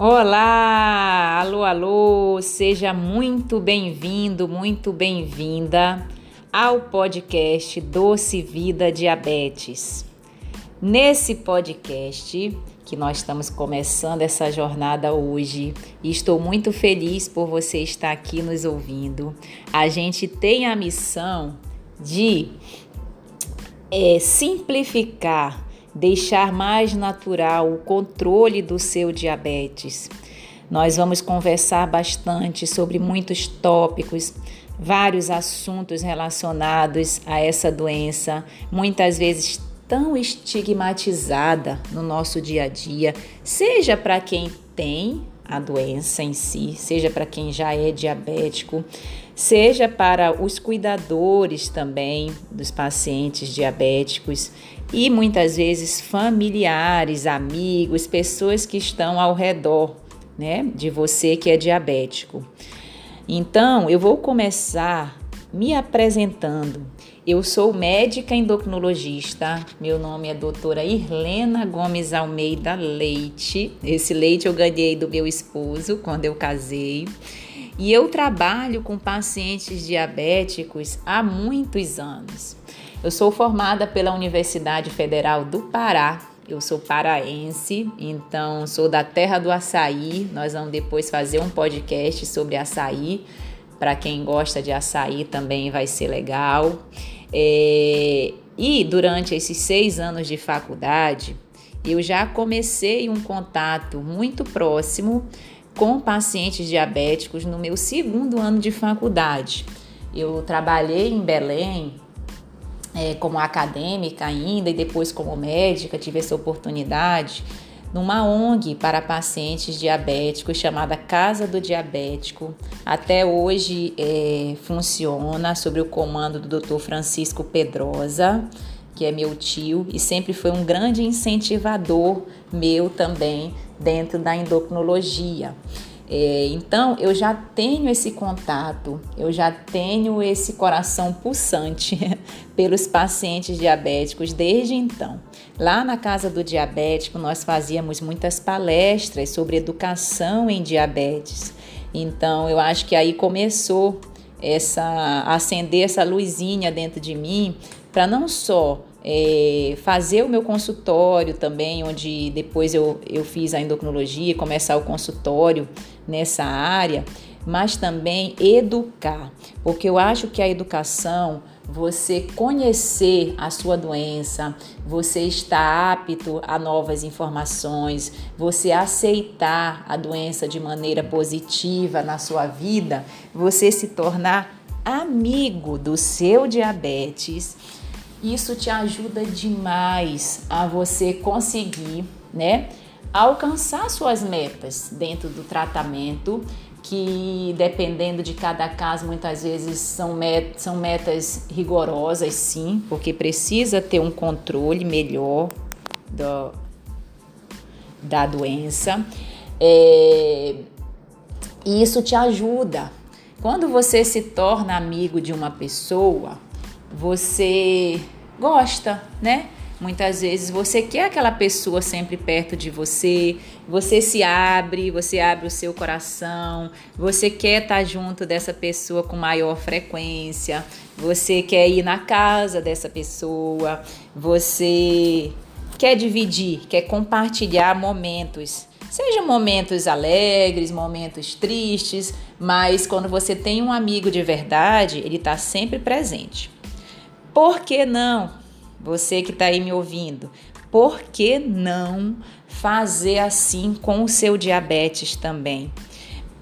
Olá, alô, alô, seja muito bem-vindo, muito bem-vinda ao podcast Doce Vida Diabetes. Nesse podcast, que nós estamos começando essa jornada hoje e estou muito feliz por você estar aqui nos ouvindo. A gente tem a missão de é, simplificar deixar mais natural o controle do seu diabetes. Nós vamos conversar bastante sobre muitos tópicos, vários assuntos relacionados a essa doença, muitas vezes tão estigmatizada no nosso dia a dia, seja para quem tem a doença em si, seja para quem já é diabético, seja para os cuidadores também dos pacientes diabéticos e muitas vezes familiares, amigos, pessoas que estão ao redor, né, de você que é diabético. Então, eu vou começar me apresentando. Eu sou médica endocrinologista. Meu nome é doutora Irlena Gomes Almeida Leite. Esse leite eu ganhei do meu esposo quando eu casei. E eu trabalho com pacientes diabéticos há muitos anos. Eu sou formada pela Universidade Federal do Pará. Eu sou paraense, então sou da terra do açaí. Nós vamos depois fazer um podcast sobre açaí. Para quem gosta de açaí também vai ser legal. É... E durante esses seis anos de faculdade, eu já comecei um contato muito próximo com pacientes diabéticos no meu segundo ano de faculdade. Eu trabalhei em Belém é, como acadêmica ainda e depois como médica, tive essa oportunidade numa ONG para pacientes diabéticos chamada Casa do Diabético. Até hoje é, funciona sob o comando do Dr. Francisco Pedrosa, que é meu tio e sempre foi um grande incentivador meu também dentro da endocrinologia. É, então eu já tenho esse contato, eu já tenho esse coração pulsante pelos pacientes diabéticos desde então. Lá na casa do diabético nós fazíamos muitas palestras sobre educação em diabetes. Então eu acho que aí começou essa acender essa luzinha dentro de mim para não só é, fazer o meu consultório também, onde depois eu, eu fiz a endocrinologia, começar o consultório nessa área, mas também educar, porque eu acho que a educação, você conhecer a sua doença, você estar apto a novas informações, você aceitar a doença de maneira positiva na sua vida, você se tornar amigo do seu diabetes isso te ajuda demais a você conseguir, né, alcançar suas metas dentro do tratamento, que dependendo de cada caso, muitas vezes são, met são metas rigorosas, sim, porque precisa ter um controle melhor do, da doença. É, e isso te ajuda. Quando você se torna amigo de uma pessoa, você gosta, né? Muitas vezes você quer aquela pessoa sempre perto de você, você se abre, você abre o seu coração, você quer estar junto dessa pessoa com maior frequência, você quer ir na casa dessa pessoa, você quer dividir, quer compartilhar momentos. Sejam momentos alegres, momentos tristes, mas quando você tem um amigo de verdade, ele está sempre presente. Por que não? Você que está aí me ouvindo, por que não fazer assim com o seu diabetes também?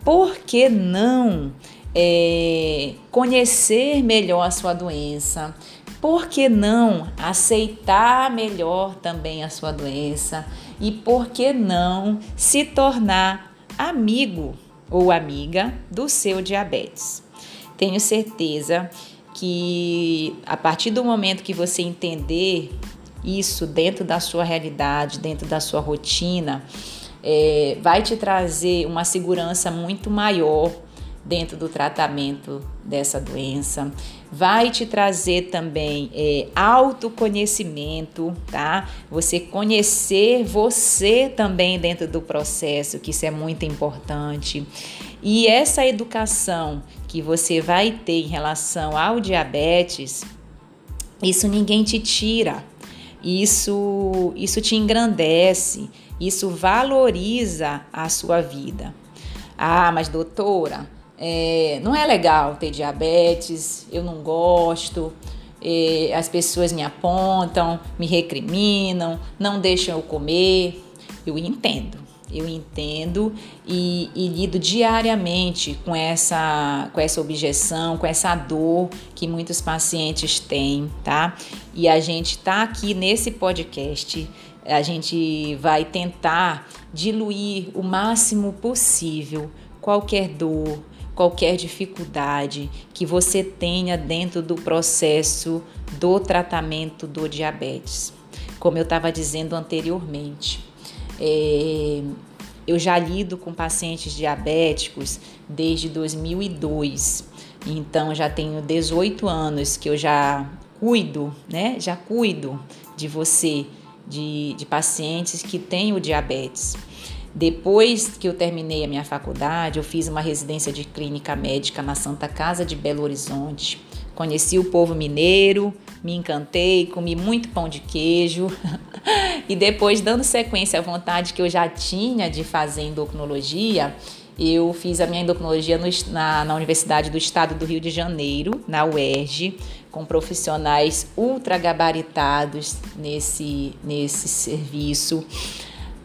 Por que não é, conhecer melhor a sua doença? Por que não aceitar melhor também a sua doença? E por que não se tornar amigo ou amiga do seu diabetes? Tenho certeza que a partir do momento que você entender isso dentro da sua realidade, dentro da sua rotina, é, vai te trazer uma segurança muito maior dentro do tratamento dessa doença. Vai te trazer também é, autoconhecimento, tá? Você conhecer você também dentro do processo, que isso é muito importante. E essa educação que você vai ter em relação ao diabetes, isso ninguém te tira. Isso, isso te engrandece, isso valoriza a sua vida. Ah, mas doutora, é, não é legal ter diabetes, eu não gosto, é, as pessoas me apontam, me recriminam, não deixam eu comer. Eu entendo, eu entendo e, e, lido diariamente com essa, com essa objeção, com essa dor que muitos pacientes têm, tá? E a gente tá aqui nesse podcast, a gente vai tentar diluir o máximo possível qualquer dor, qualquer dificuldade que você tenha dentro do processo do tratamento do diabetes. Como eu estava dizendo anteriormente, é, eu já lido com pacientes diabéticos desde 2002, então já tenho 18 anos que eu já cuido, né? Já cuido de você, de, de pacientes que têm o diabetes. Depois que eu terminei a minha faculdade, eu fiz uma residência de clínica médica na Santa Casa de Belo Horizonte. Conheci o povo mineiro, me encantei, comi muito pão de queijo. e depois, dando sequência à vontade que eu já tinha de fazer endocrinologia, eu fiz a minha endocrinologia no, na, na Universidade do Estado do Rio de Janeiro, na UERJ, com profissionais ultra gabaritados nesse, nesse serviço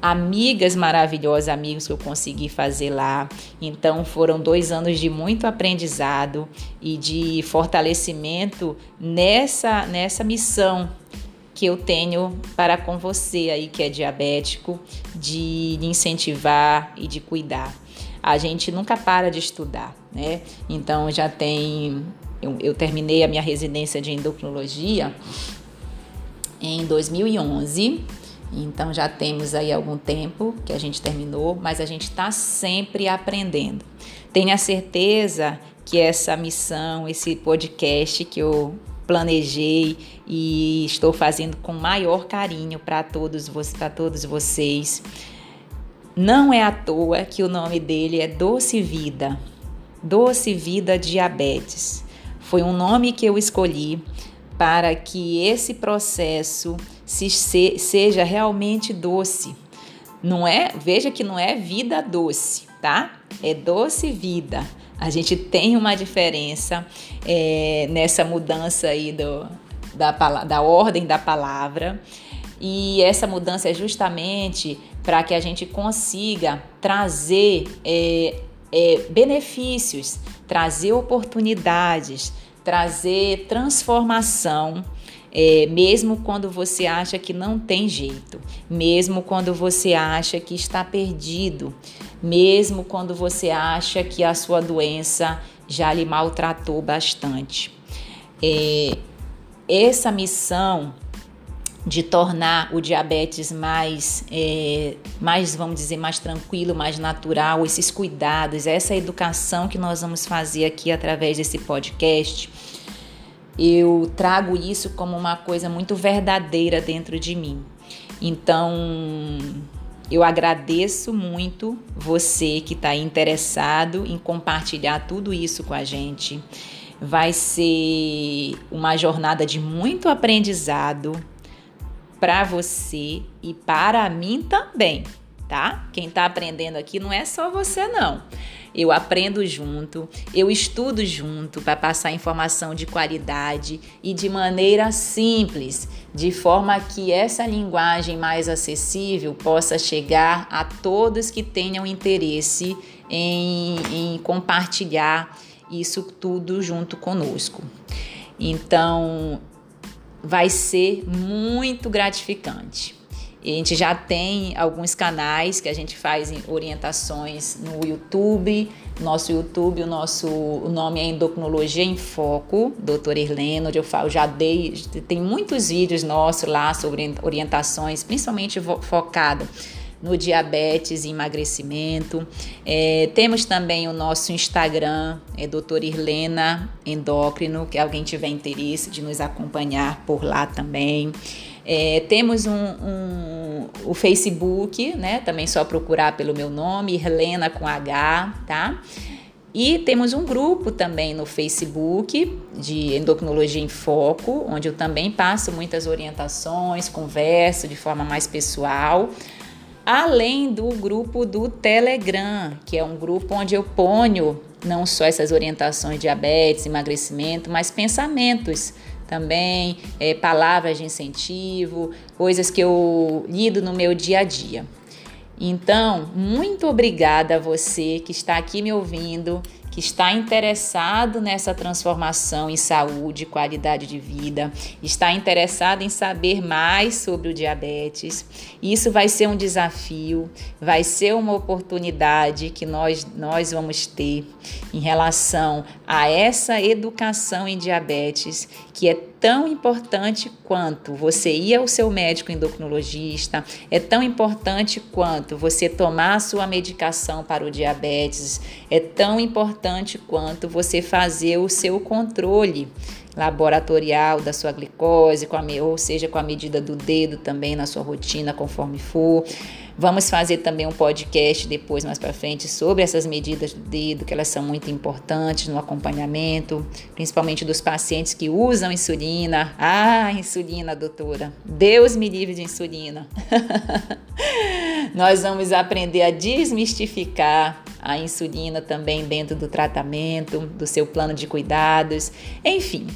amigas maravilhosas, amigos que eu consegui fazer lá. Então foram dois anos de muito aprendizado e de fortalecimento nessa, nessa missão que eu tenho para com você aí que é diabético, de incentivar e de cuidar. A gente nunca para de estudar, né? Então já tem. Eu, eu terminei a minha residência de endocrinologia em 2011 então já temos aí algum tempo que a gente terminou, mas a gente está sempre aprendendo. Tenha certeza que essa missão, esse podcast que eu planejei e estou fazendo com maior carinho para todos, para todos vocês. Não é à toa que o nome dele é Doce Vida. Doce Vida Diabetes. Foi um nome que eu escolhi para que esse processo se, se, seja realmente doce. Não é, veja que não é vida doce, tá? É doce vida. A gente tem uma diferença é, nessa mudança aí do, da, da ordem da palavra. E essa mudança é justamente para que a gente consiga trazer é, é, benefícios, trazer oportunidades, trazer transformação é, mesmo quando você acha que não tem jeito, mesmo quando você acha que está perdido, mesmo quando você acha que a sua doença já lhe maltratou bastante. É, essa missão de tornar o diabetes mais, é, mais, vamos dizer, mais tranquilo, mais natural, esses cuidados, essa educação que nós vamos fazer aqui através desse podcast eu trago isso como uma coisa muito verdadeira dentro de mim. Então, eu agradeço muito você que está interessado em compartilhar tudo isso com a gente. Vai ser uma jornada de muito aprendizado para você e para mim também, tá? Quem está aprendendo aqui não é só você, não eu aprendo junto, eu estudo junto para passar informação de qualidade e de maneira simples, de forma que essa linguagem mais acessível possa chegar a todos que tenham interesse em, em compartilhar isso tudo junto conosco. Então, vai ser muito gratificante. A gente já tem alguns canais que a gente faz orientações no YouTube. Nosso YouTube, o nosso o nome é Endocrinologia em Foco, Dr. Irleno, onde eu falo, já dei, tem muitos vídeos nossos lá sobre orientações, principalmente focado no diabetes e emagrecimento. É, temos também o nosso Instagram, é doutora Irlena Endócrino, que alguém tiver interesse de nos acompanhar por lá também. É, temos um, um, o Facebook, né? Também só procurar pelo meu nome, Irlena com H, tá? E temos um grupo também no Facebook de Endocrinologia em Foco, onde eu também passo muitas orientações, converso de forma mais pessoal. Além do grupo do Telegram, que é um grupo onde eu ponho não só essas orientações de diabetes, emagrecimento, mas pensamentos também, é, palavras de incentivo, coisas que eu lido no meu dia a dia. Então, muito obrigada a você que está aqui me ouvindo, que está interessado nessa transformação em saúde qualidade de vida, está interessado em saber mais sobre o diabetes. Isso vai ser um desafio, vai ser uma oportunidade que nós, nós vamos ter em relação a essa educação em diabetes, que é tão importante quanto você ir ao seu médico endocrinologista, é tão importante quanto você tomar a sua medicação para o diabetes, é tão importante quanto você fazer o seu controle laboratorial da sua glicose, com a, ou seja, com a medida do dedo também na sua rotina, conforme for. Vamos fazer também um podcast depois, mais para frente, sobre essas medidas do dedo, que elas são muito importantes no acompanhamento, principalmente dos pacientes que usam insulina. Ah, insulina, doutora. Deus me livre de insulina. Nós vamos aprender a desmistificar a insulina também dentro do tratamento, do seu plano de cuidados, enfim.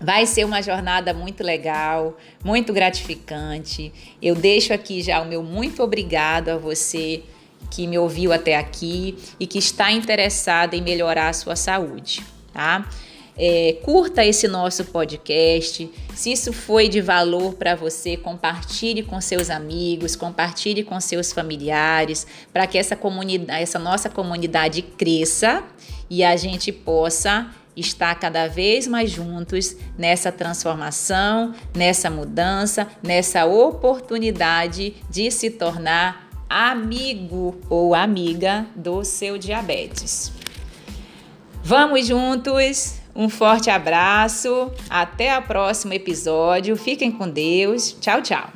Vai ser uma jornada muito legal, muito gratificante. Eu deixo aqui já o meu muito obrigado a você que me ouviu até aqui e que está interessado em melhorar a sua saúde, tá? É, curta esse nosso podcast. Se isso foi de valor para você, compartilhe com seus amigos, compartilhe com seus familiares, para que essa comunidade, essa nossa comunidade cresça e a gente possa estar cada vez mais juntos nessa transformação, nessa mudança, nessa oportunidade de se tornar amigo ou amiga do seu diabetes. Vamos juntos! Um forte abraço, até o próximo episódio. Fiquem com Deus. Tchau, tchau.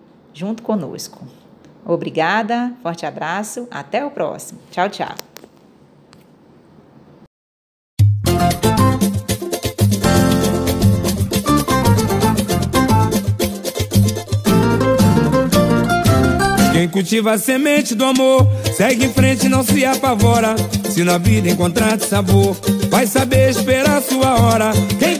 junto conosco. Obrigada, forte abraço, até o próximo. Tchau, tchau. Quem cultiva a semente do amor, segue em frente, não se apavora. Se na vida encontrar sabor, vai saber esperar sua hora. Quem